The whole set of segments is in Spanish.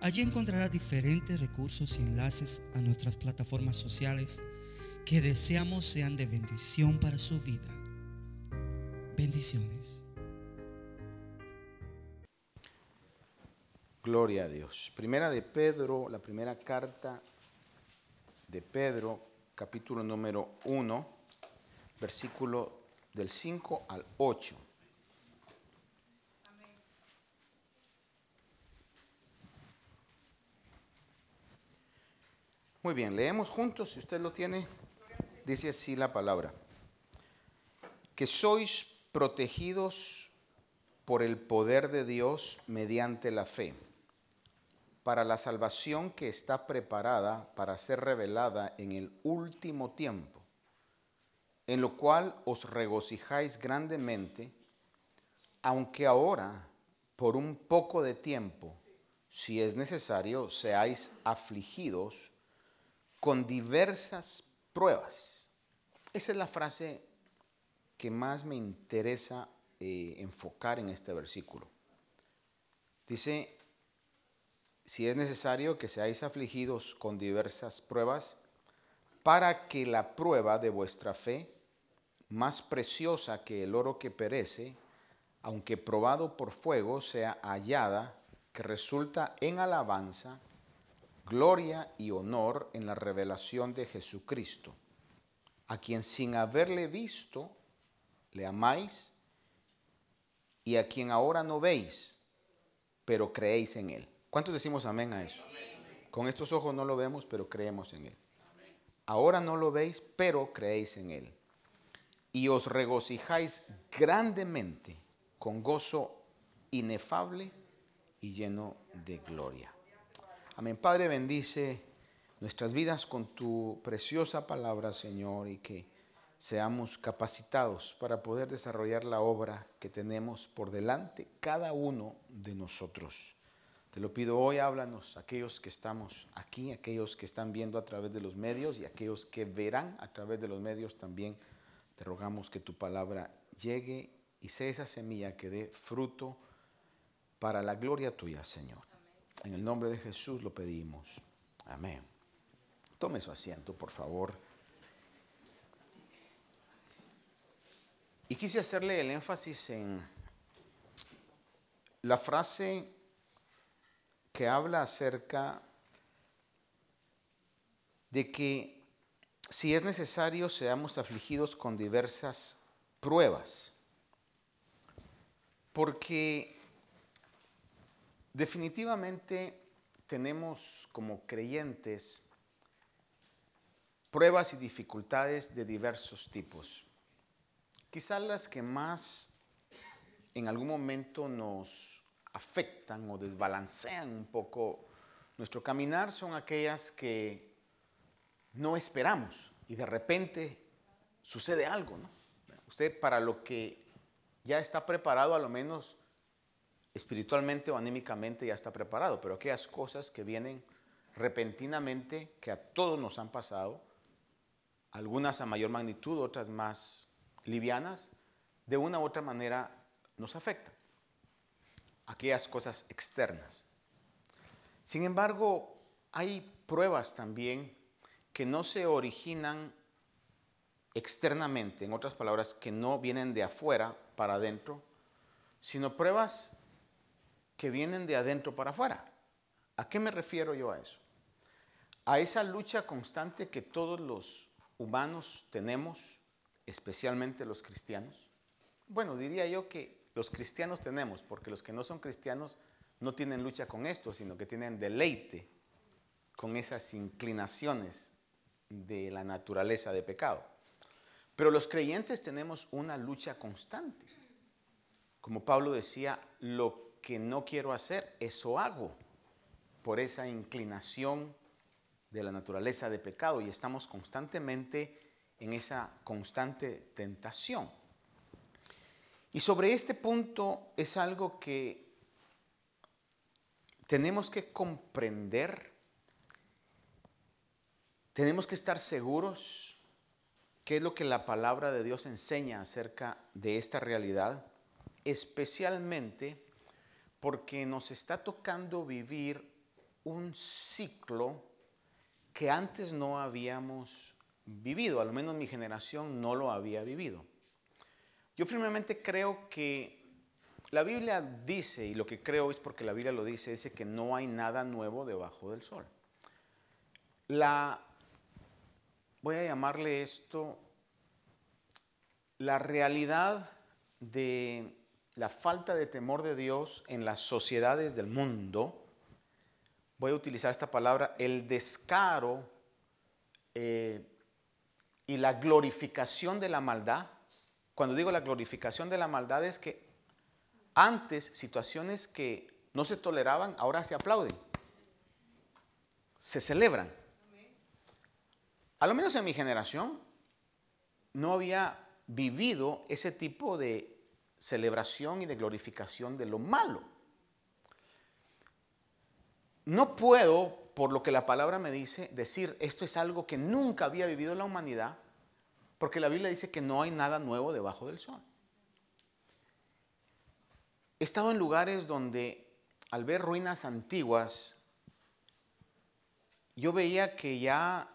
Allí encontrará diferentes recursos y enlaces a nuestras plataformas sociales que deseamos sean de bendición para su vida. Bendiciones. Gloria a Dios. Primera de Pedro, la primera carta de Pedro, capítulo número 1, versículo del 5 al 8. Muy bien, leemos juntos, si usted lo tiene. Dice así la palabra. Que sois protegidos por el poder de Dios mediante la fe, para la salvación que está preparada para ser revelada en el último tiempo, en lo cual os regocijáis grandemente, aunque ahora, por un poco de tiempo, si es necesario, seáis afligidos con diversas pruebas. Esa es la frase que más me interesa eh, enfocar en este versículo. Dice, si es necesario que seáis afligidos con diversas pruebas, para que la prueba de vuestra fe, más preciosa que el oro que perece, aunque probado por fuego, sea hallada, que resulta en alabanza, gloria y honor en la revelación de Jesucristo, a quien sin haberle visto le amáis y a quien ahora no veis, pero creéis en él. ¿Cuántos decimos amén a eso? Con estos ojos no lo vemos, pero creemos en él. Ahora no lo veis, pero creéis en él. Y os regocijáis grandemente con gozo inefable y lleno de gloria Amén. Padre, bendice nuestras vidas con tu preciosa palabra, Señor, y que seamos capacitados para poder desarrollar la obra que tenemos por delante cada uno de nosotros. Te lo pido hoy, háblanos, aquellos que estamos aquí, aquellos que están viendo a través de los medios y aquellos que verán a través de los medios también. Te rogamos que tu palabra llegue y sea esa semilla que dé fruto para la gloria tuya, Señor. En el nombre de Jesús lo pedimos. Amén. Tome su asiento, por favor. Y quise hacerle el énfasis en la frase que habla acerca de que si es necesario seamos afligidos con diversas pruebas. Porque Definitivamente tenemos como creyentes pruebas y dificultades de diversos tipos. Quizás las que más en algún momento nos afectan o desbalancean un poco nuestro caminar son aquellas que no esperamos y de repente sucede algo. Usted para lo que ya está preparado a lo menos espiritualmente o anímicamente ya está preparado, pero aquellas cosas que vienen repentinamente, que a todos nos han pasado, algunas a mayor magnitud, otras más livianas, de una u otra manera nos afectan. Aquellas cosas externas. Sin embargo, hay pruebas también que no se originan externamente, en otras palabras, que no vienen de afuera para adentro, sino pruebas que vienen de adentro para afuera. ¿A qué me refiero yo a eso? A esa lucha constante que todos los humanos tenemos, especialmente los cristianos. Bueno, diría yo que los cristianos tenemos, porque los que no son cristianos no tienen lucha con esto, sino que tienen deleite con esas inclinaciones de la naturaleza de pecado. Pero los creyentes tenemos una lucha constante. Como Pablo decía, lo que no quiero hacer, eso hago. por esa inclinación de la naturaleza de pecado y estamos constantemente en esa constante tentación. Y sobre este punto es algo que tenemos que comprender, tenemos que estar seguros qué es lo que la palabra de Dios enseña acerca de esta realidad, especialmente porque nos está tocando vivir un ciclo que antes no habíamos vivido, al menos mi generación no lo había vivido. Yo firmemente creo que la Biblia dice, y lo que creo es porque la Biblia lo dice, dice que no hay nada nuevo debajo del sol. La, voy a llamarle esto, la realidad de la falta de temor de Dios en las sociedades del mundo, voy a utilizar esta palabra, el descaro eh, y la glorificación de la maldad cuando digo la glorificación de la maldad es que antes situaciones que no se toleraban, ahora se aplauden. Se celebran. A lo menos en mi generación no había vivido ese tipo de celebración y de glorificación de lo malo. No puedo, por lo que la palabra me dice, decir esto es algo que nunca había vivido la humanidad, porque la Biblia dice que no hay nada nuevo debajo del sol. He estado en lugares donde al ver ruinas antiguas, yo veía que ya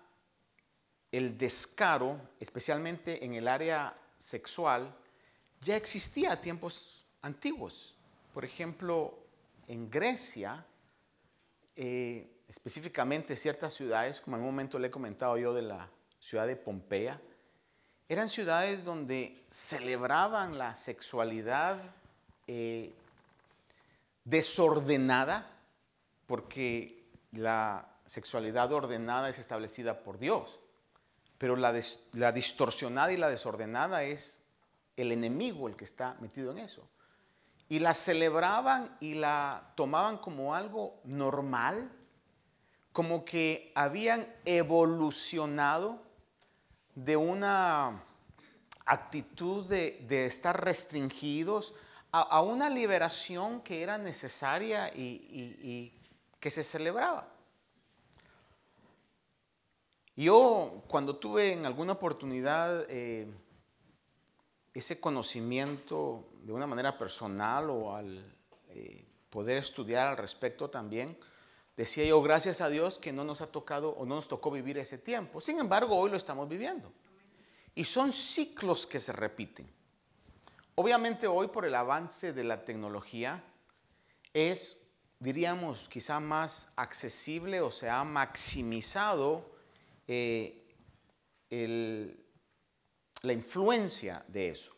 el descaro, especialmente en el área sexual, ya existía a tiempos antiguos. Por ejemplo, en Grecia, eh, específicamente ciertas ciudades, como en un momento le he comentado yo de la ciudad de Pompeya, eran ciudades donde celebraban la sexualidad eh, desordenada, porque la sexualidad ordenada es establecida por Dios, pero la, la distorsionada y la desordenada es el enemigo el que está metido en eso. Y la celebraban y la tomaban como algo normal, como que habían evolucionado de una actitud de, estar restringidos a, una liberación que era necesaria y, que se celebraba. Yo cuando tuve en alguna oportunidad eh, ese conocimiento de una manera personal o al eh, poder estudiar al respecto también, Decía yo, gracias a Dios que no nos ha tocado o no nos tocó vivir ese tiempo. Sin embargo, hoy lo estamos viviendo. Y son ciclos que se repiten. Obviamente hoy por el avance de la tecnología es, diríamos, quizá más accesible o se ha maximizado eh, la influencia de eso.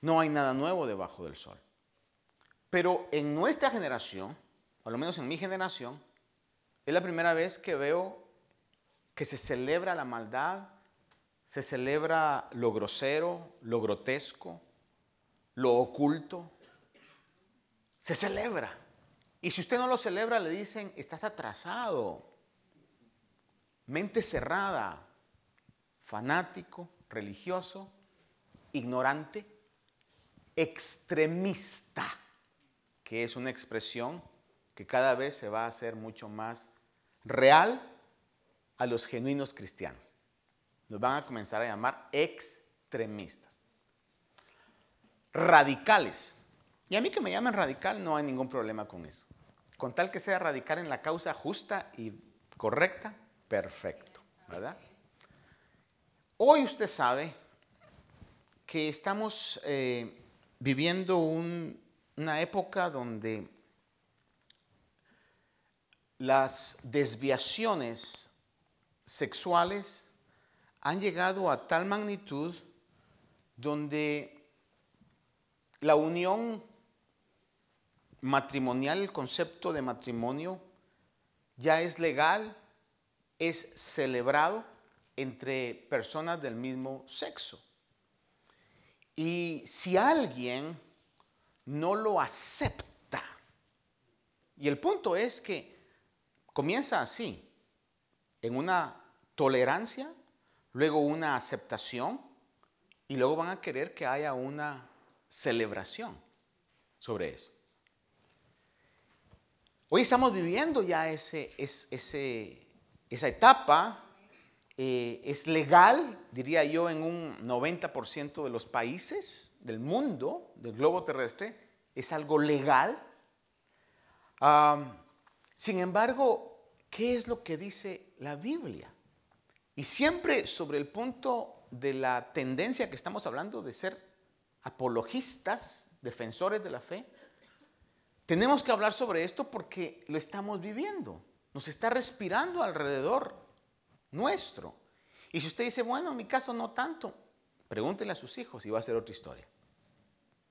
No hay nada nuevo debajo del sol. Pero en nuestra generación, a lo menos en mi generación, es la primera vez que veo que se celebra la maldad, se celebra lo grosero, lo grotesco, lo oculto. Se celebra. Y si usted no lo celebra, le dicen, estás atrasado, mente cerrada, fanático, religioso, ignorante, extremista, que es una expresión que cada vez se va a hacer mucho más real a los genuinos cristianos. Nos van a comenzar a llamar extremistas. Radicales. Y a mí que me llamen radical no hay ningún problema con eso. Con tal que sea radical en la causa justa y correcta, perfecto, ¿verdad? Hoy usted sabe que estamos eh, viviendo una época donde las desviaciones sexuales han llegado a tal magnitud donde la unión matrimonial, el concepto de matrimonio, ya es legal, es celebrado entre personas del mismo sexo. Y si alguien no lo acepta, Y el punto es que comienza así, en una tolerancia, luego una aceptación y luego van a querer que haya una celebración sobre eso. Hoy estamos viviendo ya ese, esa etapa, eh, es legal, diría yo, en un 90% de los países del mundo, del globo terrestre, es algo legal. sin embargo, ¿qué es lo que dice la Biblia? Y siempre sobre el punto de la tendencia que estamos hablando de ser apologistas, defensores de la fe, tenemos que hablar sobre esto porque lo estamos viviendo. Nos está respirando alrededor nuestro. Y si usted dice, bueno, en mi caso no tanto, pregúntele a sus hijos y va a ser otra historia.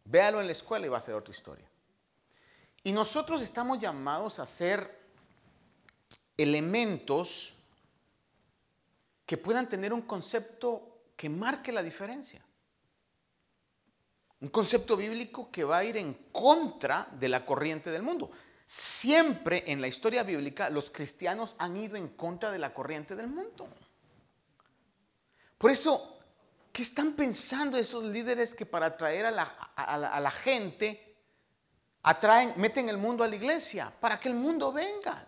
Véalo en la escuela y va a ser otra historia. Y nosotros estamos llamados a ser elementos que puedan tener un concepto que marque la diferencia. Un concepto bíblico que va a ir en contra de la corriente del mundo. Siempre en la historia bíblica los cristianos han ido en contra de la corriente del mundo. Por eso, ¿qué están pensando esos líderes que para atraer a la, gente atraen, meten el mundo a la iglesia? Para que el mundo venga.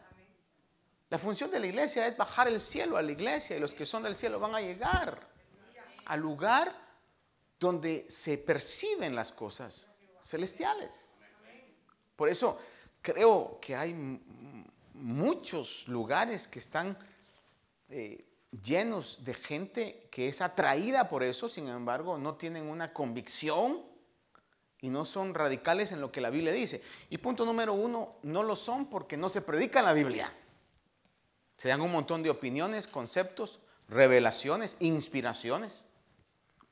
La función de la iglesia es bajar el cielo a la iglesia y los que son del cielo van a llegar al lugar donde se perciben las cosas celestiales. Por eso creo que hay muchos lugares que están eh, llenos de gente que es atraída por eso, sin embargo no tienen una convicción y no son radicales en lo que la Biblia dice. Y punto número uno, no lo son porque no se predica la Biblia. Se dan un montón de opiniones, conceptos, revelaciones, inspiraciones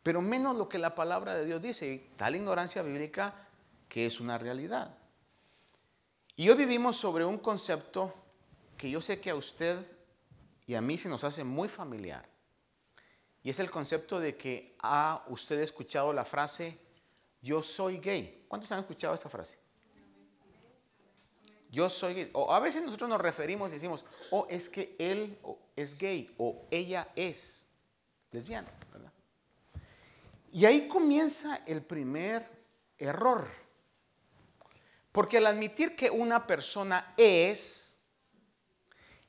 pero menos lo que la palabra de Dios dice, tal ignorancia bíblica que es una realidad. Y hoy vivimos sobre un concepto que yo sé que a usted y a mí se nos hace muy familiar. Y es el concepto de que ha usted escuchado la frase, yo soy gay. ¿Cuántos han escuchado esta frase? Yo soy gay. O a veces nosotros nos referimos y decimos, oh, es que él es gay o ella es lesbiana. Y ahí comienza el primer error. Porque al admitir que una persona es,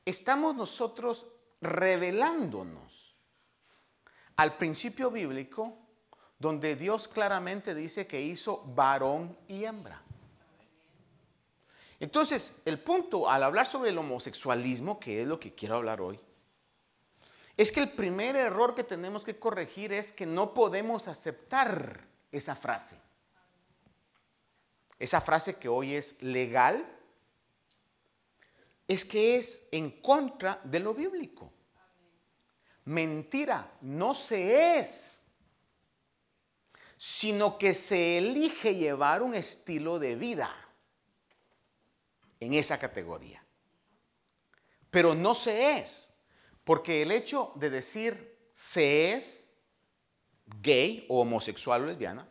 estamos nosotros revelándonos al principio bíblico donde Dios claramente dice que hizo varón y hembra. Entonces, el punto al hablar sobre el homosexualismo, que es lo que quiero hablar hoy, es que el primer error que tenemos que corregir es que no podemos aceptar esa frase. Esa frase que hoy es legal, es que es en contra de lo bíblico. Mentira, no se es, sino que se elige llevar un estilo de vida en esa categoría. Pero no se es. Porque el hecho de decir se es gay o homosexual o lesbiana,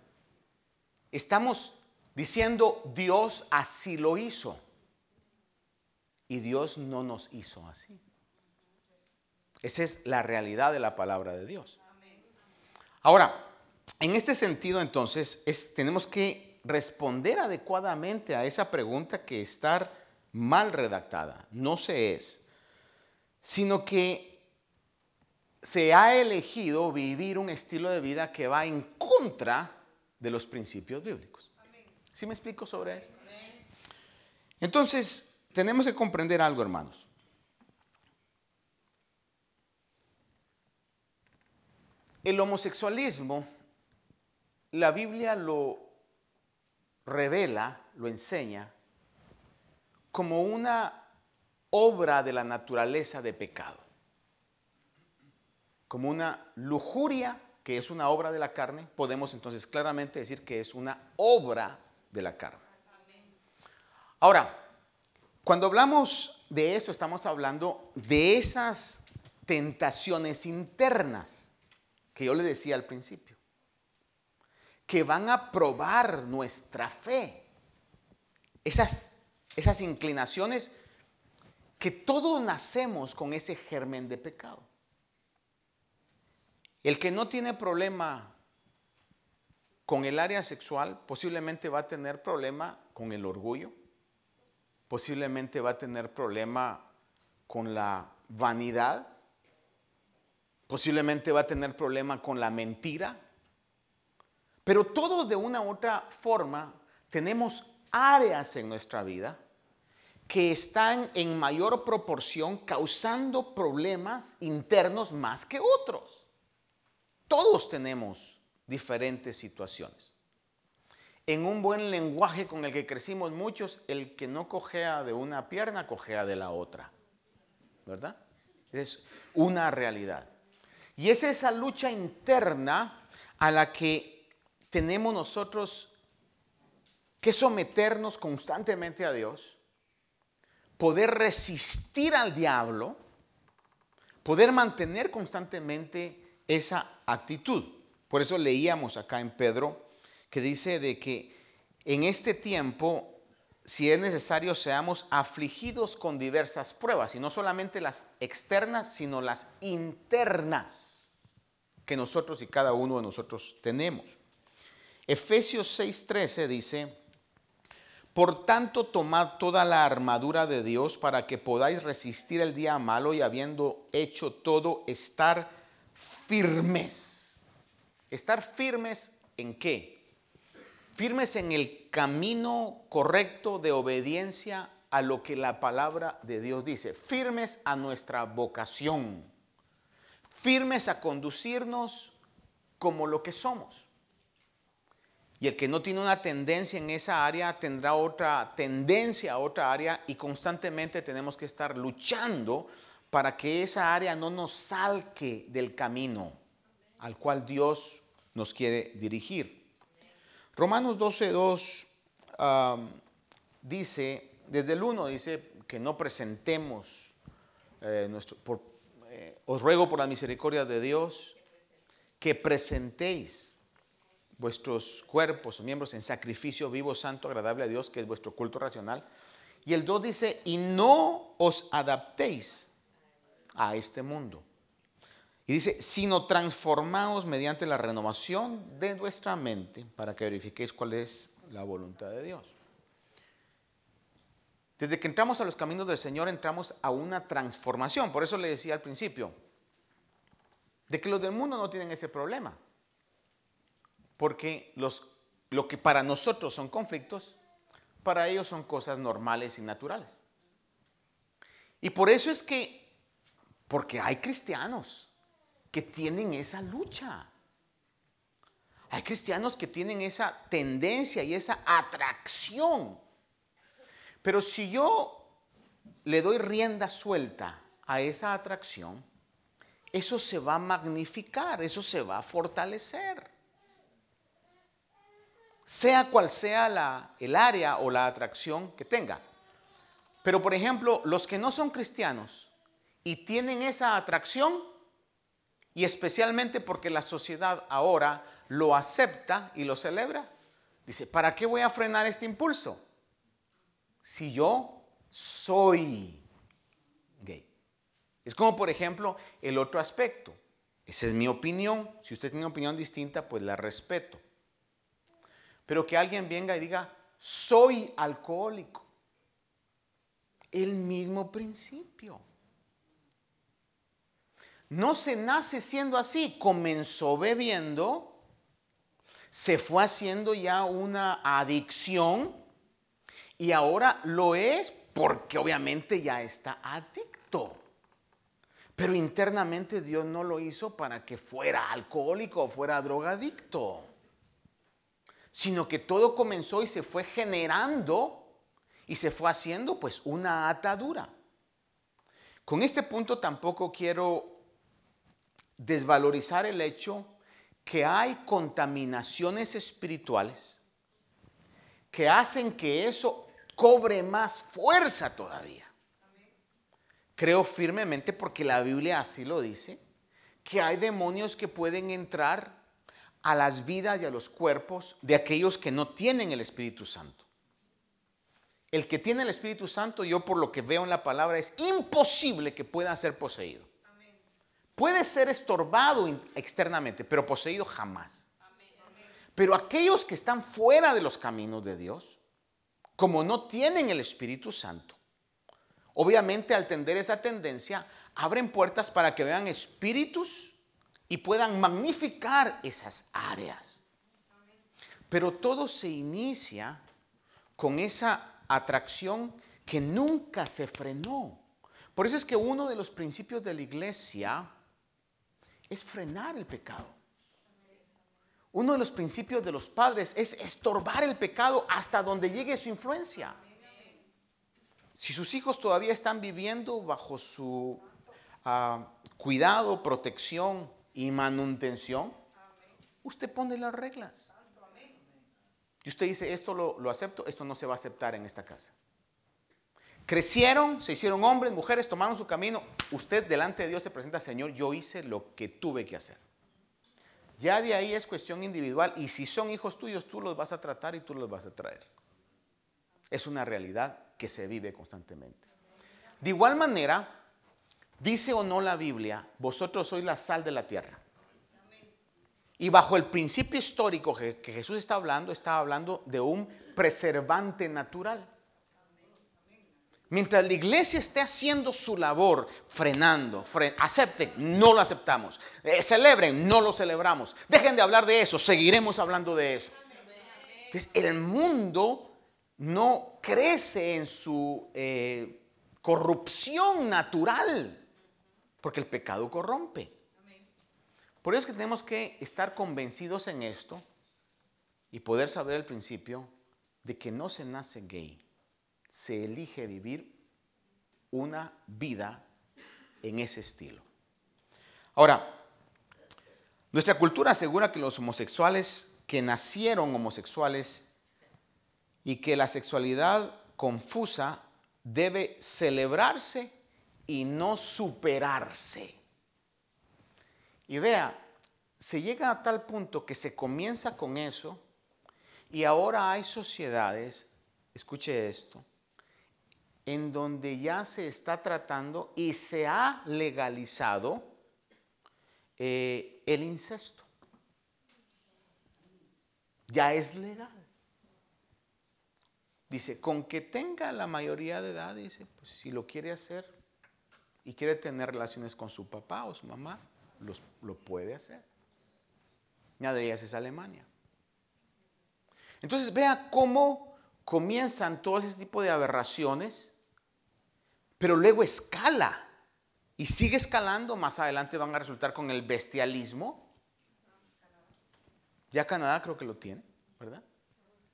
estamos diciendo Dios así lo hizo. Y Dios no nos hizo así. Esa es la realidad de la palabra de Dios. Ahora, en este sentido entonces tenemos que responder adecuadamente a esa pregunta que está mal redactada. No se es, sino que se ha elegido vivir un estilo de vida que va en contra de los principios bíblicos. ¿Sí me explico sobre esto? Entonces, tenemos que comprender algo, hermanos. El homosexualismo, la Biblia lo revela, lo enseña, como una obra de la naturaleza de pecado como una lujuria, que es una obra de la carne, podemos entonces claramente decir que es una obra de la carne. Ahora, cuando hablamos de esto, estamos hablando de esas tentaciones internas que yo le decía al principio, que van a probar nuestra fe. Esas esas inclinaciones que todos nacemos con ese germen de pecado. El que no tiene problema con el área sexual posiblemente va a tener problema con el orgullo, posiblemente va a tener problema con la vanidad, posiblemente va a tener problema con la mentira, pero todos de una u otra forma tenemos áreas en nuestra vida que están en mayor proporción causando problemas internos más que otros. Todos tenemos diferentes situaciones. En un buen lenguaje con el que crecimos muchos, el que no cojea de una pierna, cojea de la otra. ¿Verdad? Es una realidad. Y es esa lucha interna a la que tenemos nosotros que someternos constantemente a Dios, poder resistir al diablo, poder mantener constantemente esa actitud. Por eso leíamos acá en Pedro que dice de que en este tiempo, si es necesario, seamos afligidos con diversas pruebas, y no solamente las externas, sino las internas que nosotros y cada uno de nosotros tenemos. Efesios 6:13 dice, por tanto, tomad toda la armadura de Dios para que podáis resistir el día malo y habiendo hecho todo, estar firmes. Estar firmes en qué? Firmes en el camino correcto de obediencia a lo que la palabra de Dios dice. Firmes a nuestra vocación. Firmes a conducirnos como lo que somos. Y el que no tiene una tendencia en esa área tendrá otra tendencia a otra área y constantemente tenemos que estar luchando para que esa área no nos salque del camino al cual Dios nos quiere dirigir. Romanos 12, 2 dice, desde el 1 dice que no presentemos, eh, nuestro, eh, os ruego por la misericordia de Dios, que presentéis vuestros cuerpos o miembros en sacrificio vivo, santo, agradable a Dios, que es vuestro culto racional. Y el 2 dice, y no os adaptéis a este mundo, y dice, sino transformaos mediante la renovación de vuestra mente para que verifiquéis cuál es la voluntad de Dios. Desde que entramos a los caminos del Señor entramos a una transformación. Por eso le decía al principio, de que los del mundo no tienen ese problema. Porque los, lo que para nosotros son conflictos, para ellos son cosas normales y naturales. Y por eso es que, porque hay cristianos que tienen esa lucha. Hay cristianos que tienen esa tendencia y esa atracción. Pero si yo le doy rienda suelta a esa atracción, eso se va a magnificar, eso se va a fortalecer. Sea cual sea la, el área o la atracción que tenga. Pero por ejemplo, los que no son cristianos y tienen esa atracción, y especialmente porque la sociedad ahora lo acepta y lo celebra. Dice, ¿para qué voy a frenar este impulso? Si yo soy gay. Es como, por ejemplo, el otro aspecto. Esa es mi opinión. Si usted tiene una opinión distinta, pues la respeto. Pero que alguien venga y diga, soy alcohólico. El mismo principio. No se nace siendo así, comenzó bebiendo, se fue haciendo ya una adicción y ahora lo es porque obviamente ya está adicto. Pero internamente Dios no lo hizo para que fuera alcohólico o fuera drogadicto, sino que todo comenzó y se fue generando y se fue haciendo pues una atadura. Con este punto tampoco quiero desvalorizar el hecho que hay contaminaciones espirituales que hacen que eso cobre más fuerza todavía. Creo firmemente, porque la Biblia así lo dice, que hay demonios que pueden entrar a las vidas y a los cuerpos de aquellos que no tienen el Espíritu Santo. el que tiene el Espíritu Santo, yo por lo que veo en la palabra, es imposible que pueda ser poseído. Puede ser estorbado externamente, pero poseído jamás. Pero aquellos que están fuera de los caminos de Dios, como no tienen el Espíritu Santo, obviamente al tender esa tendencia, abren puertas para que vean espíritus y puedan magnificar esas áreas. Pero todo se inicia con esa atracción que nunca se frenó. Por eso es que uno de los principios de la iglesia es frenar el pecado. Uno de los principios de los padres es estorbar el pecado hasta donde llegue su influencia. Si sus hijos todavía están viviendo bajo su ah, cuidado, protección y manutención, usted pone las reglas. Y usted dice, esto lo, acepto, esto no se va a aceptar en esta casa. Crecieron, se hicieron hombres, mujeres, tomaron su camino. Usted delante de Dios se presenta, Señor, yo hice lo que tuve que hacer. Ya de ahí es cuestión individual y si son hijos tuyos, tú los vas a tratar y tú los vas a traer. Es una realidad que se vive constantemente. De igual manera, dice o no la Biblia, vosotros sois la sal de la tierra. Y bajo el principio histórico que, Jesús está hablando, está hablando de un preservante natural. Mientras la iglesia esté haciendo su labor, frenando, acepten, no lo aceptamos. Eh, celebren, no lo celebramos. Dejen de hablar de eso, seguiremos hablando de eso. Entonces, el mundo no crece en su eh, corrupción natural, porque el pecado corrompe. Por eso es que tenemos que estar convencidos en esto y poder saber el principio de que no se nace gay, se elige vivir una vida en ese estilo. Ahora, nuestra cultura asegura que los homosexuales que nacieron homosexuales y que la sexualidad confusa debe celebrarse y no superarse. Y vea, se llega a tal punto que se comienza con eso y ahora hay sociedades, escuche esto, en donde ya se está tratando y se ha legalizado eh, el incesto. Ya es legal. Dice, con que tenga la mayoría de edad, dice, pues si lo quiere hacer y quiere tener relaciones con su papá o su mamá, lo puede hacer. Una de ellas es Alemania. Entonces vea cómo comienzan todo ese tipo de aberraciones, pero luego escala y sigue escalando. Más adelante van a resultar con el bestialismo. Ya Canadá creo que lo tiene, ¿verdad?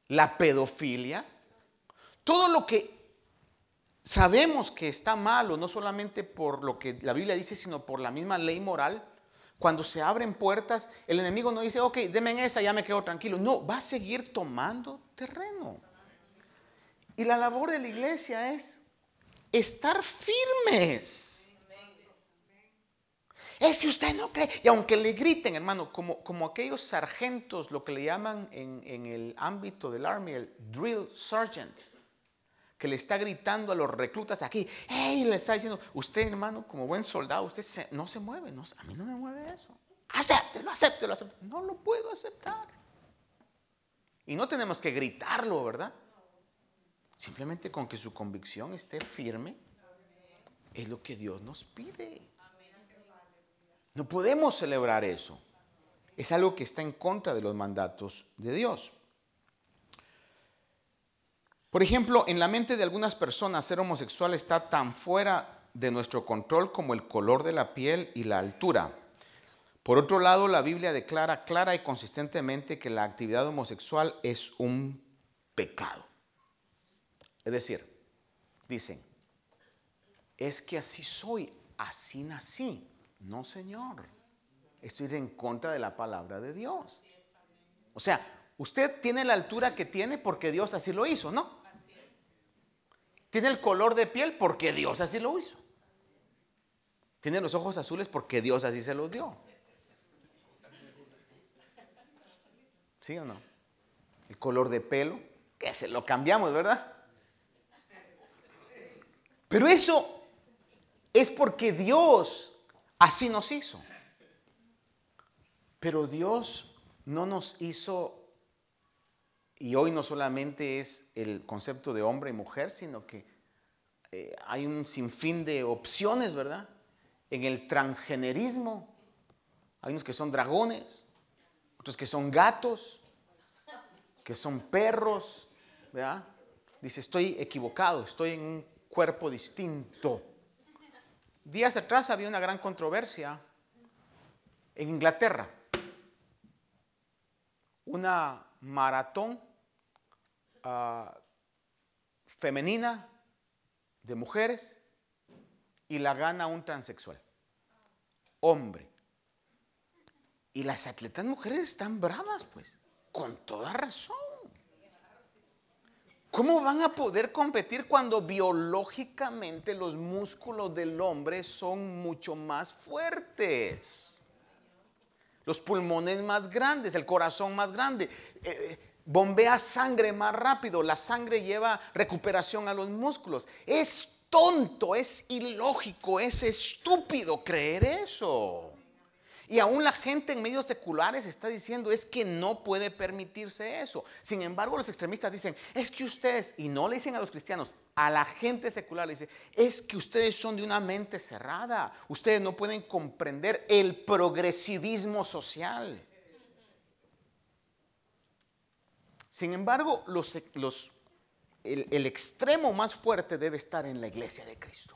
La pedofilia. Todo lo que sabemos que está malo, no solamente por lo que la Biblia dice, sino por la misma ley moral, cuando se abren puertas, el enemigo no dice, ok, denme esa, ya me quedo tranquilo. No, va a seguir tomando terreno. Y la labor de la iglesia es estar firmes. Es que usted no cree. Y aunque le griten, hermano, como, como aquellos sargentos, lo que le llaman en, en el ámbito del Army, el drill sergeant que le está gritando a los reclutas aquí, hey, le está diciendo, usted hermano, como buen soldado, usted no se mueve, a mí no me mueve eso. Acéptelo, acéptelo, acéptelo. No lo puedo aceptar. Y no tenemos que gritarlo, ¿verdad? Simplemente con que su convicción esté firme, es lo que Dios nos pide. No podemos celebrar eso. Es algo que está en contra de los mandatos de Dios. Por ejemplo, en la mente de algunas personas ser homosexual está tan fuera de nuestro control como el color de la piel y la altura. Por otro lado, la Biblia declara clara y consistentemente que la actividad homosexual es un pecado. Es decir, dicen, es que así soy, así nací. No, Señor. Estoy en contra de la palabra de Dios. O sea, usted tiene la altura que tiene porque Dios así lo hizo, ¿no? Tiene el color de piel porque Dios así lo hizo. Tiene los ojos azules porque Dios así se los dio. ¿Sí o no? El color de pelo, que se lo cambiamos, ¿verdad? Pero eso es porque Dios así nos hizo. Pero Dios no nos hizo, y hoy no solamente es el concepto de hombre y mujer, sino que eh, hay un sinfín de opciones, ¿verdad? En el transgenerismo hay unos que son dragones, otros que son gatos, que son perros, ¿verdad? Dice, estoy equivocado, estoy en un cuerpo distinto. Días atrás había una gran controversia en Inglaterra. Una maratón ah, femenina de mujeres y la gana un transexual, hombre. Y las atletas mujeres están bravas, pues, con toda razón. ¿Cómo van a poder competir cuando biológicamente los músculos del hombre son mucho más fuertes? Los pulmones más grandes, el corazón más grande. Eh, eh, bombea sangre más rápido, la sangre lleva recuperación a los músculos. Es tonto, es ilógico, es estúpido creer eso. Y aún la gente en medios seculares está diciendo es que no puede permitirse eso. Sin embargo, los extremistas dicen, es que ustedes, y no le dicen a los cristianos, a la gente secular le dicen, es que ustedes son de una mente cerrada. Ustedes no pueden comprender el progresivismo social. Sin embargo, el extremo más fuerte debe estar en la iglesia de Cristo.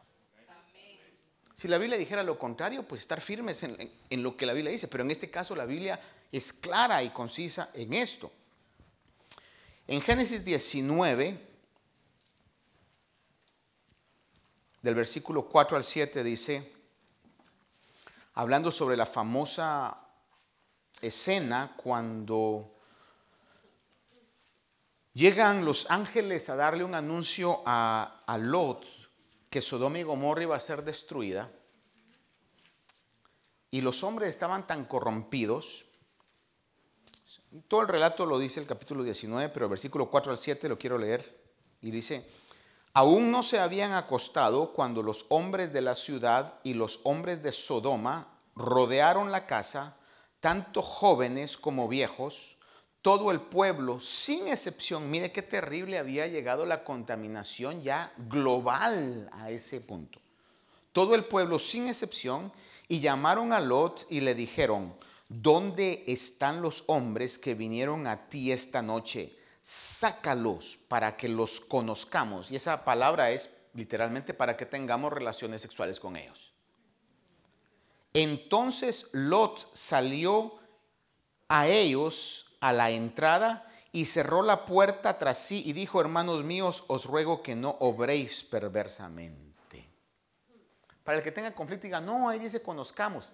Si la Biblia dijera lo contrario, pues estar firmes en, lo que la Biblia dice, pero en este caso la Biblia es clara y concisa en esto. En Génesis 19, del versículo 4 al 7 dice, hablando sobre la famosa escena cuando llegan los ángeles a darle un anuncio a, a Lot, que Sodoma y Gomorra iba a ser destruida y los hombres estaban tan corrompidos. Todo el relato lo dice el capítulo 19, pero el versículo 4 al 7 lo quiero leer. Y dice, aún no se habían acostado cuando los hombres de la ciudad y los hombres de Sodoma rodearon la casa, tanto jóvenes como viejos, todo el pueblo, sin excepción, mire qué terrible había llegado la contaminación ya global a ese punto. Todo el pueblo, sin excepción, y llamaron a Lot y le dijeron, ¿dónde están los hombres que vinieron a ti esta noche? Sácalos para que los conozcamos. Y esa palabra es literalmente para que tengamos relaciones sexuales con ellos. Entonces Lot salió a ellos a la entrada y cerró la puerta tras sí y dijo, hermanos míos, os ruego que no obréis perversamente. Para el que tenga conflicto diga, no, ahí dice conozcamos.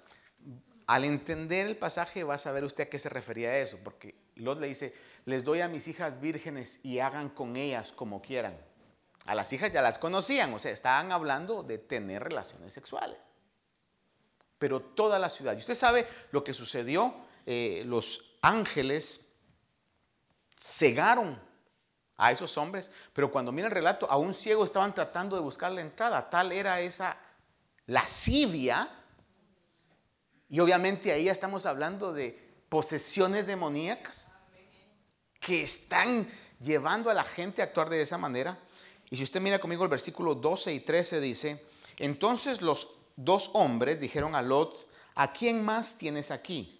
Al entender el pasaje va a saber usted a qué se refería a eso, porque Lot le dice, les doy a mis hijas vírgenes y hagan con ellas como quieran. A las hijas ya las conocían, o sea, estaban hablando de tener relaciones sexuales. Pero toda la ciudad. Y usted sabe lo que sucedió, eh, los ángeles cegaron a esos hombres, pero cuando mira el relato, a un ciego estaban tratando de buscar la entrada, tal era esa lascivia, y obviamente ahí ya estamos hablando de posesiones demoníacas que están llevando a la gente a actuar de esa manera. Y si usted mira conmigo el versículo 12 y 13 dice, entonces los dos hombres dijeron a Lot, ¿a quién más tienes aquí?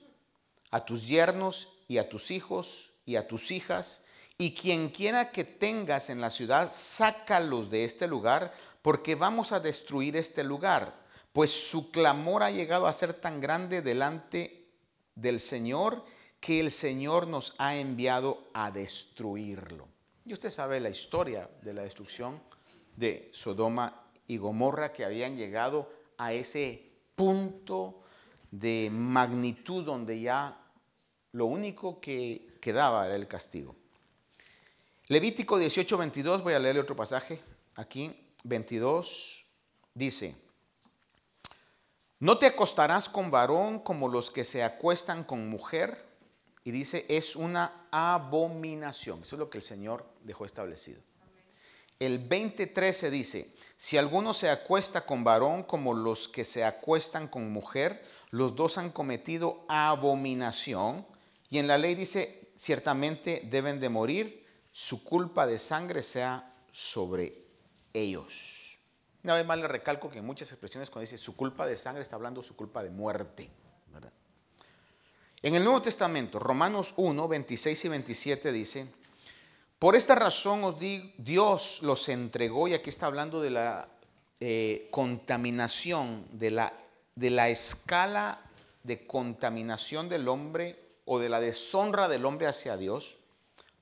A tus yernos y a tus hijos y a tus hijas, y quien quiera que tengas en la ciudad, sácalos de este lugar, porque vamos a destruir este lugar, pues su clamor ha llegado a ser tan grande delante del Señor que el Señor nos ha enviado a destruirlo. Y usted sabe la historia de la destrucción de Sodoma y Gomorra que habían llegado a ese punto de magnitud donde ya lo único que quedaba era el castigo. Levítico 18, 22, voy a leerle otro pasaje aquí, 22, dice, no te acostarás con varón como los que se acuestan con mujer, y dice, es una abominación. Eso es lo que el Señor dejó establecido. El 20:13 dice, si alguno se acuesta con varón como los que se acuestan con mujer, los dos han cometido abominación. Y en la ley dice, ciertamente deben de morir, su culpa de sangre sea sobre ellos. Una vez más le recalco que en muchas expresiones cuando dice su culpa de sangre está hablando su culpa de muerte. En el Nuevo Testamento, Romanos 1, 26 y 27 dice, por esta razón os digo, Dios los entregó, y aquí está hablando de la eh, contaminación, de la, de la escala de contaminación del hombre o de la deshonra del hombre hacia Dios.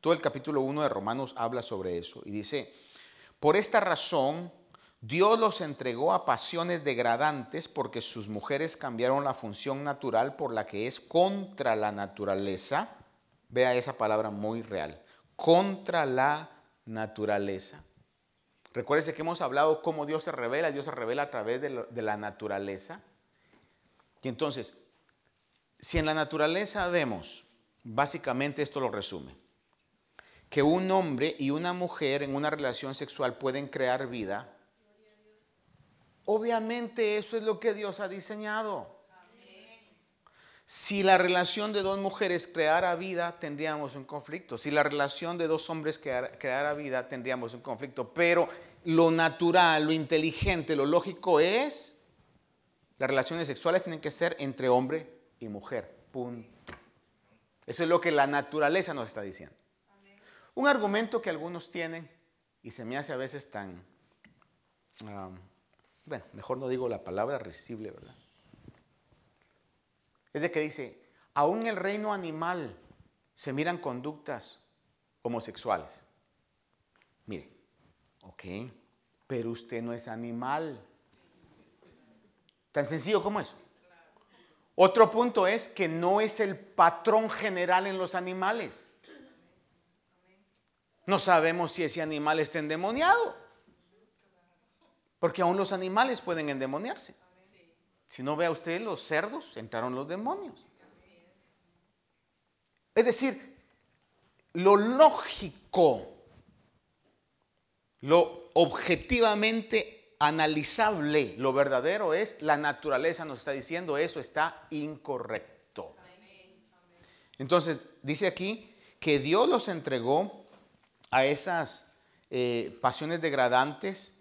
Todo el capítulo 1 de Romanos habla sobre eso y dice, por esta razón Dios los entregó a pasiones degradantes porque sus mujeres cambiaron la función natural por la que es contra la naturaleza. Vea esa palabra muy real contra la naturaleza. Recuérdense que hemos hablado cómo Dios se revela. Dios se revela a través de, la naturaleza. Y entonces, si en la naturaleza vemos, básicamente esto lo resume, que un hombre y una mujer en una relación sexual pueden crear vida, obviamente eso es lo que Dios ha diseñado. Si la relación de dos mujeres creara vida, tendríamos un conflicto. Si la relación de dos hombres creara, vida, tendríamos un conflicto. Pero lo natural, lo inteligente, lo lógico es, las relaciones sexuales tienen que ser entre hombre y mujer. Punto. Eso es lo que la naturaleza nos está diciendo. Un argumento que algunos tienen y se me hace a veces tan, bueno, mejor no digo la palabra risible, ¿verdad? Es de que dice, aún en el reino animal se miran conductas homosexuales. Mire, ok, pero usted no es animal. Tan sencillo como eso. Otro punto es que no es el patrón general en los animales. No sabemos si ese animal está endemoniado. Porque aún los animales pueden endemoniarse. Si no vea usted los cerdos, entraron los demonios. Es decir, lo lógico, lo objetivamente analizable, lo verdadero es, la naturaleza nos está diciendo eso está incorrecto. Entonces, dice aquí que Dios los entregó a esas eh, pasiones degradantes.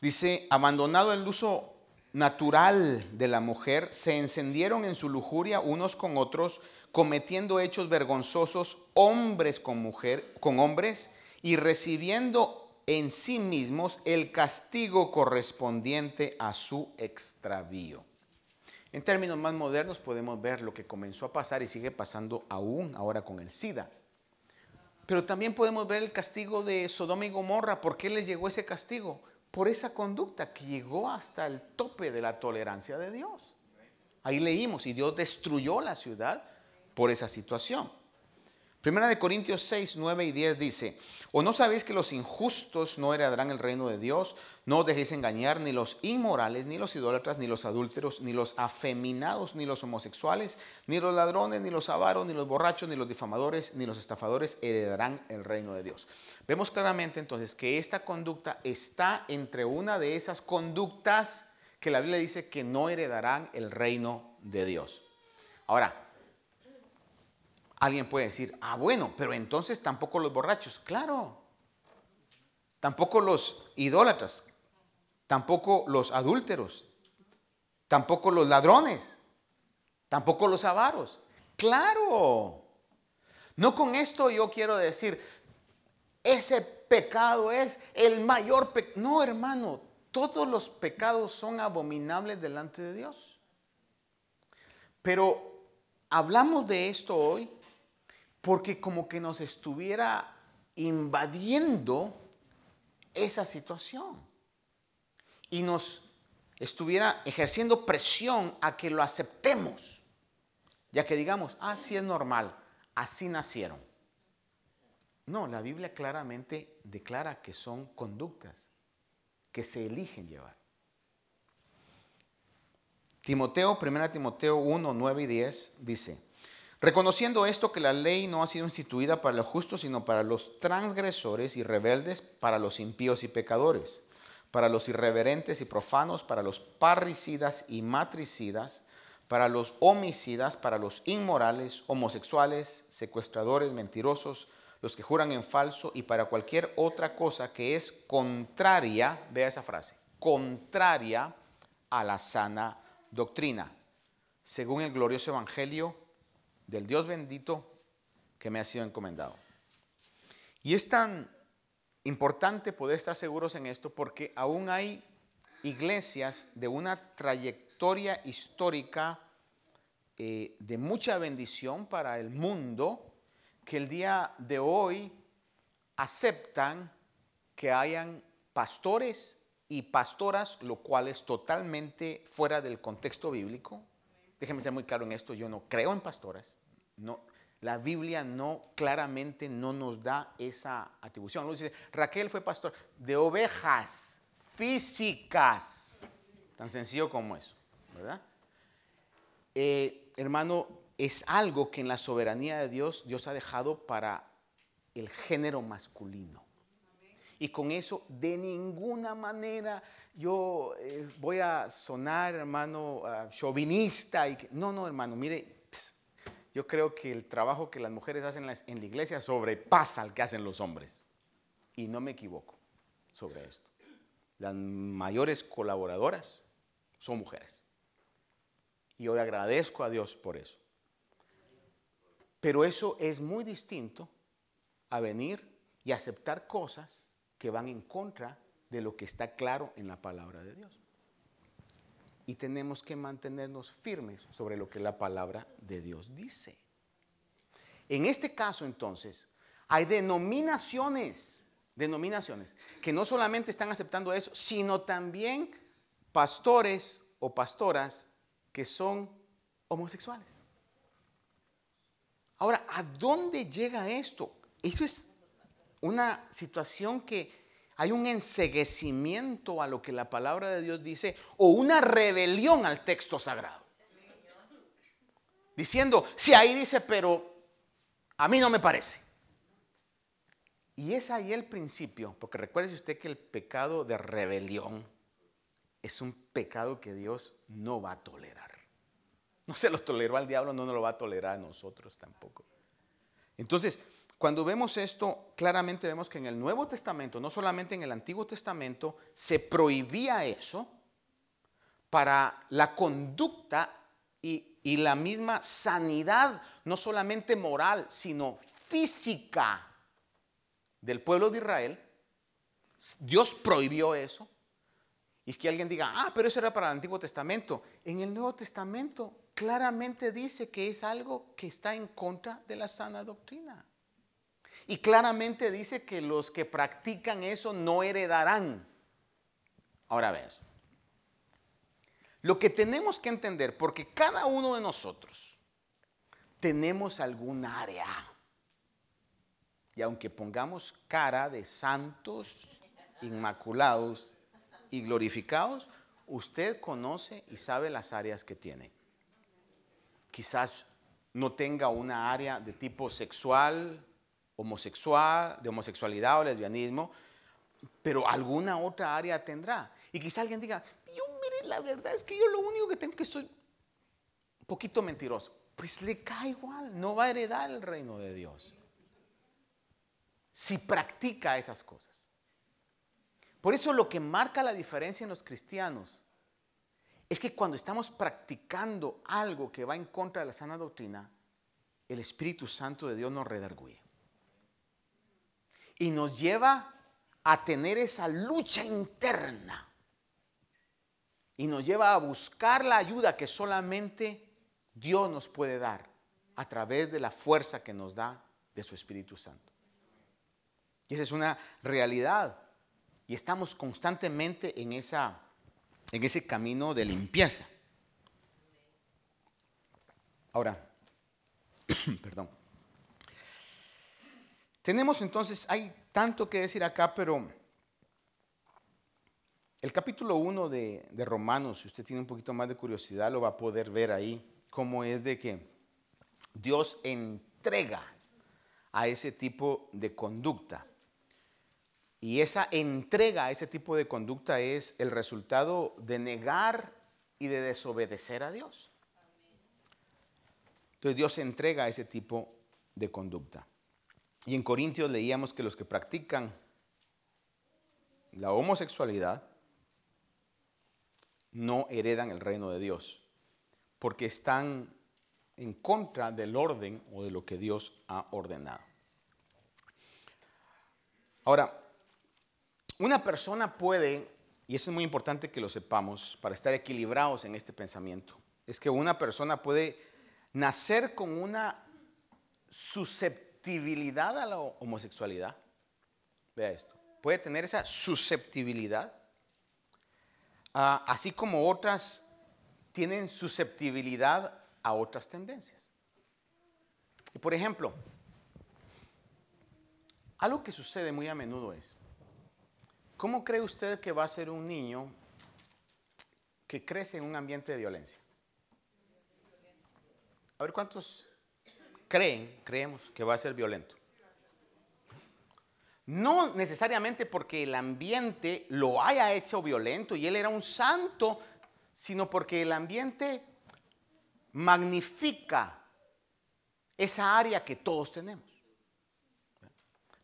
Dice, abandonado el uso natural de la mujer, se encendieron en su lujuria unos con otros, cometiendo hechos vergonzosos hombres con mujer, con hombres y recibiendo en sí mismos el castigo correspondiente a su extravío. En términos más modernos podemos ver lo que comenzó a pasar y sigue pasando aún ahora con el SIDA. Pero también podemos ver el castigo de Sodoma y Gomorra. ¿Por qué les llegó ese castigo? por esa conducta que llegó hasta el tope de la tolerancia de Dios. Ahí leímos, y Dios destruyó la ciudad por esa situación. Primera de Corintios 6, 9 y 10 dice, ¿o no sabéis que los injustos no heredarán el reino de Dios? No os dejéis engañar ni los inmorales, ni los idólatras, ni los adúlteros, ni los afeminados, ni los homosexuales, ni los ladrones, ni los avaros, ni los borrachos, ni los difamadores, ni los estafadores heredarán el reino de Dios. Vemos claramente entonces que esta conducta está entre una de esas conductas que la Biblia dice que no heredarán el reino de Dios. Ahora, Alguien puede decir, ah, bueno, pero entonces tampoco los borrachos. Claro. Tampoco los idólatras. Tampoco los adúlteros. Tampoco los ladrones. Tampoco los avaros. Claro. No con esto yo quiero decir, ese pecado es el mayor pecado. No, hermano, todos los pecados son abominables delante de Dios. Pero hablamos de esto hoy porque como que nos estuviera invadiendo esa situación y nos estuviera ejerciendo presión a que lo aceptemos, ya que digamos, así ah, es normal, así nacieron. No, la Biblia claramente declara que son conductas que se eligen llevar. Timoteo, 1 Timoteo 1, 9 y 10 dice, Reconociendo esto que la ley no ha sido instituida para los justos, sino para los transgresores y rebeldes, para los impíos y pecadores, para los irreverentes y profanos, para los parricidas y matricidas, para los homicidas, para los inmorales, homosexuales, secuestradores, mentirosos, los que juran en falso y para cualquier otra cosa que es contraria, vea esa frase, contraria a la sana doctrina, según el glorioso evangelio del Dios bendito que me ha sido encomendado. Y es tan importante poder estar seguros en esto porque aún hay iglesias de una trayectoria histórica eh, de mucha bendición para el mundo que el día de hoy aceptan que hayan pastores y pastoras, lo cual es totalmente fuera del contexto bíblico. Déjenme ser muy claro en esto, yo no creo en pastoras, no, la Biblia no claramente no nos da esa atribución. Raquel fue pastor de ovejas físicas. Tan sencillo como eso, ¿verdad? Eh, hermano, es algo que en la soberanía de Dios Dios ha dejado para el género masculino. Y con eso de ninguna manera yo eh, voy a sonar, hermano, uh, chauvinista. Y no, no, hermano, mire, yo creo que el trabajo que las mujeres hacen en la iglesia sobrepasa al que hacen los hombres. Y no me equivoco sobre esto. Las mayores colaboradoras son mujeres. Y yo le agradezco a Dios por eso. Pero eso es muy distinto a venir y aceptar cosas que van en contra de lo que está claro en la palabra de Dios y tenemos que mantenernos firmes sobre lo que la palabra de Dios dice. En este caso, entonces, hay denominaciones, denominaciones, que no solamente están aceptando eso, sino también pastores o pastoras que son homosexuales. Ahora, ¿a dónde llega esto? Eso es una situación que hay un enseguecimiento a lo que la palabra de Dios dice o una rebelión al texto sagrado. Diciendo, si ahí dice, pero a mí no me parece. Y es ahí el principio, porque recuerde usted que el pecado de rebelión es un pecado que Dios no va a tolerar. No se lo toleró al diablo, no nos lo va a tolerar a nosotros tampoco. Entonces, cuando vemos esto, claramente vemos que en el Nuevo Testamento, no solamente en el Antiguo Testamento, se prohibía eso para la conducta y, la misma sanidad, no solamente moral, sino física del pueblo de Israel. Dios prohibió eso. Y es que alguien diga, ah, pero eso era para el Antiguo Testamento. En el Nuevo Testamento claramente dice que es algo que está en contra de la sana doctrina. Y claramente dice que los que practican eso no heredarán. Ahora ves, lo que tenemos que entender, porque cada uno de nosotros tenemos algún área. Y aunque pongamos cara de santos, inmaculados y glorificados, usted conoce y sabe las áreas que tiene. Quizás no tenga una área de tipo sexual, homosexual, de homosexualidad o lesbianismo, pero alguna otra área tendrá. Y quizá alguien diga, yo mire, la verdad es que yo lo único que tengo que soy un poquito mentiroso. Pues le cae igual, no va a heredar el reino de Dios. Si practica esas cosas. Por eso lo que marca la diferencia en los cristianos es que cuando estamos practicando algo que va en contra de la sana doctrina, el Espíritu Santo de Dios nos redarguye y nos lleva a tener esa lucha interna. Y nos lleva a buscar la ayuda que solamente Dios nos puede dar a través de la fuerza que nos da de su Espíritu Santo. Y esa es una realidad. Y estamos constantemente en, esa, en ese camino de limpieza. Ahora, perdón. Tenemos entonces, hay tanto que decir acá, pero el capítulo 1 de, Romanos, si usted tiene un poquito más de curiosidad, lo va a poder ver ahí, cómo es de que Dios entrega a ese tipo de conducta. Y esa entrega a ese tipo de conducta es el resultado de negar y de desobedecer a Dios. Entonces Dios entrega a ese tipo de conducta. Y en Corintios leíamos que los que practican la homosexualidad no heredan el reino de Dios, porque están en contra del orden o de lo que Dios ha ordenado. Ahora, una persona puede, y eso es muy importante que lo sepamos para estar equilibrados en este pensamiento, es que una persona puede nacer con una susceptibilidad a la homosexualidad. Vea esto. Puede tener esa susceptibilidad, ah, así como otras tienen susceptibilidad a otras tendencias. Y por ejemplo, algo que sucede muy a menudo es, ¿cómo cree usted que va a ser un niño que crece en un ambiente de violencia? A ver cuántos creen, creemos que va a ser violento. No necesariamente porque el ambiente lo haya hecho violento y él era un santo, sino porque el ambiente magnifica esa área que todos tenemos.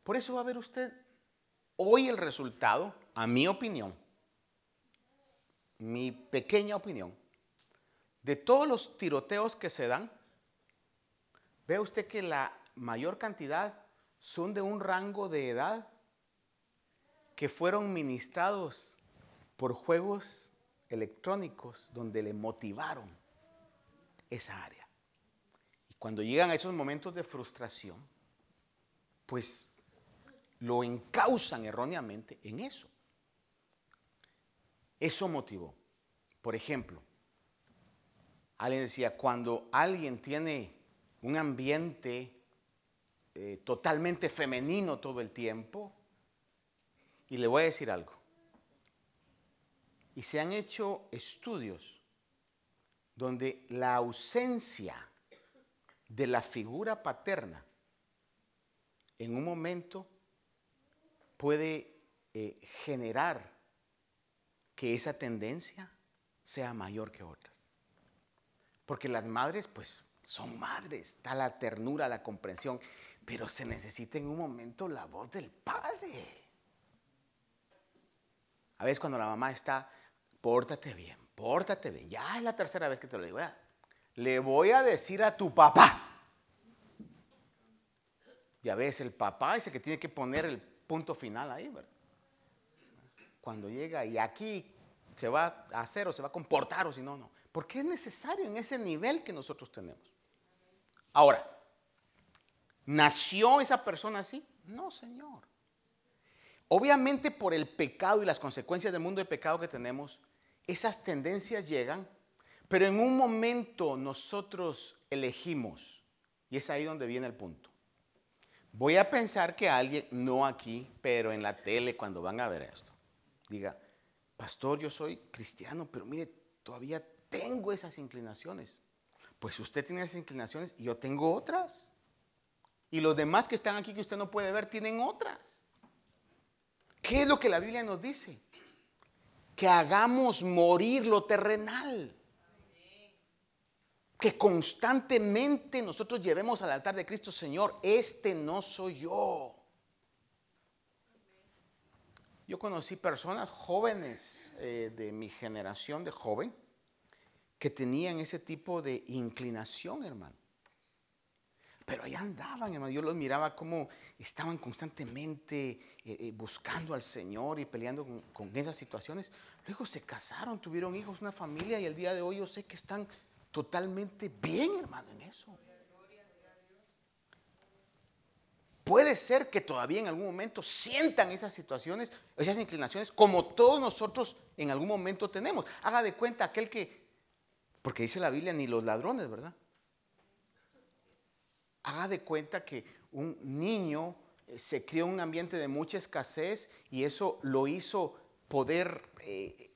Por eso va a ver usted hoy el resultado, a mi opinión, mi pequeña opinión, de todos los tiroteos que se dan, ve usted que la mayor cantidad son de un rango de edad que fueron ministrados por juegos electrónicos donde le motivaron esa área. Y cuando llegan a esos momentos de frustración, pues lo encausan erróneamente en eso. Eso motivó. Por ejemplo, alguien decía, cuando alguien tiene un ambiente eh, totalmente femenino todo el tiempo, y le voy a decir algo, y se han hecho estudios donde la ausencia de la figura paterna en un momento puede eh, generar que esa tendencia sea mayor que otras. Porque las madres, pues, son madres, está la ternura, la comprensión, pero se necesita en un momento la voz del padre. A veces cuando la mamá está, pórtate bien, pórtate bien. Ya es la tercera vez que te lo digo. Le voy a decir a tu papá. Ya ves, el papá es el que tiene que poner el punto final ahí, ¿verdad? Cuando llega y aquí se va a hacer o se va a comportar o si no, no. Porque es necesario en ese nivel que nosotros tenemos. Ahora, ¿nació esa persona así? No, Señor. Obviamente por el pecado y las consecuencias del mundo de pecado que tenemos, esas tendencias llegan, pero en un momento nosotros elegimos, y es ahí donde viene el punto. Voy a pensar que alguien, no aquí, pero en la tele cuando van a ver esto, diga, pastor, yo soy cristiano, pero mire, todavía tengo esas inclinaciones. Pues usted tiene esas inclinaciones y yo tengo otras. Y los demás que están aquí que usted no puede ver tienen otras. ¿Qué es lo que la Biblia nos dice? que hagamos morir lo terrenal. Que constantemente nosotros llevemos al altar de Cristo, Señor, este no soy yo. Yo conocí personas jóvenes eh, de mi generación de joven que tenían ese tipo de inclinación, hermano. Pero allá andaban, hermano. Yo los miraba como estaban constantemente eh, eh, buscando al Señor y peleando con, esas situaciones. Luego se casaron, tuvieron hijos, una familia y el día de hoy yo sé que están totalmente bien, hermano, en eso. Puede ser que todavía en algún momento sientan esas situaciones, esas inclinaciones, como todos nosotros en algún momento tenemos. Haga de cuenta aquel que, porque dice la Biblia, ni los ladrones, ¿verdad? haga de cuenta que un niño eh, se crió en un ambiente de mucha escasez y eso lo hizo poder eh,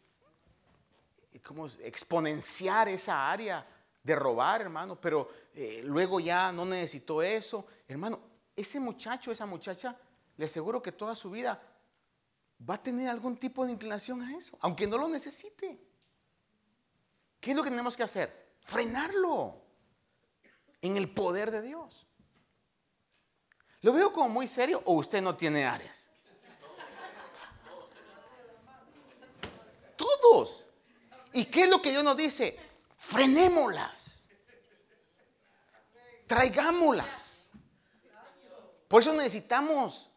exponenciar esa área de robar, hermano, pero eh, luego ya no necesitó eso. Hermano, ese muchacho, esa muchacha, le aseguro que toda su vida va a tener algún tipo de inclinación a eso, aunque no lo necesite. ¿Qué es lo que tenemos que hacer? Frenarlo en el poder de Dios. ¿Lo veo como muy serio o usted no tiene áreas? Todos. ¿Y qué es lo que Dios nos dice? Frenémoslas. Traigámoslas. Por eso necesitamos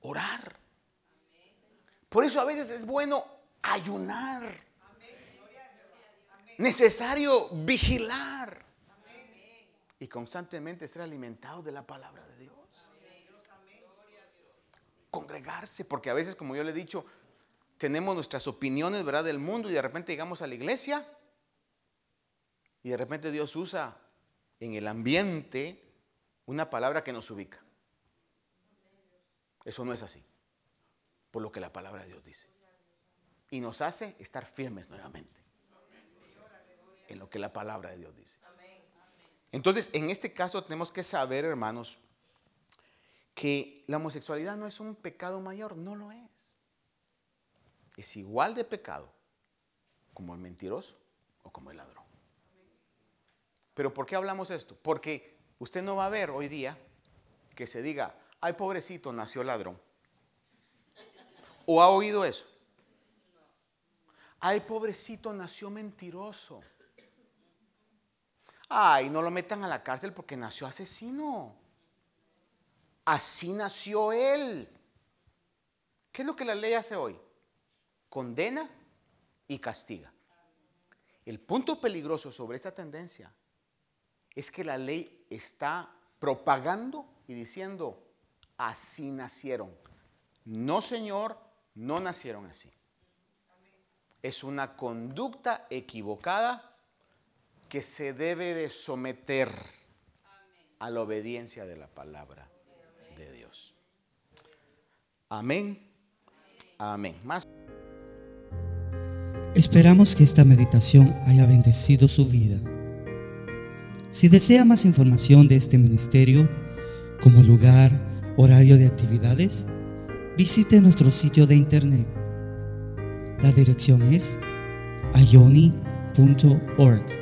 orar. Por eso a veces es bueno ayunar. Necesario vigilar. Y constantemente estar alimentados de la palabra de Dios. Congregarse, porque a veces, como yo le he dicho, tenemos nuestras opiniones, ¿verdad?, del mundo y de repente llegamos a la iglesia y de repente Dios usa en el ambiente una palabra que nos ubica. Eso no es así, por lo que la palabra de Dios dice. Y nos hace estar firmes nuevamente en lo que la palabra de Dios dice. Entonces, en este caso tenemos que saber, hermanos, que la homosexualidad no es un pecado mayor, no lo es. Es igual de pecado como el mentiroso o como el ladrón. Pero ¿por qué hablamos esto? Porque usted no va a ver hoy día que se diga, ay pobrecito, nació ladrón. ¿O ha oído eso? Ay pobrecito, nació mentiroso. Ay, no lo metan a la cárcel porque nació asesino. Así nació él. ¿Qué es lo que la ley hace hoy? Condena y castiga. El punto peligroso sobre esta tendencia es que la ley está propagando y diciendo, así nacieron. No, Señor, no nacieron así. Es una conducta equivocada que se debe de someter a la obediencia de la palabra de Dios. Amén. Amén. Más. Esperamos que esta meditación haya bendecido su vida. Si desea más información de este ministerio, como lugar, horario de actividades, visite nuestro sitio de internet. La dirección es ayoni.org.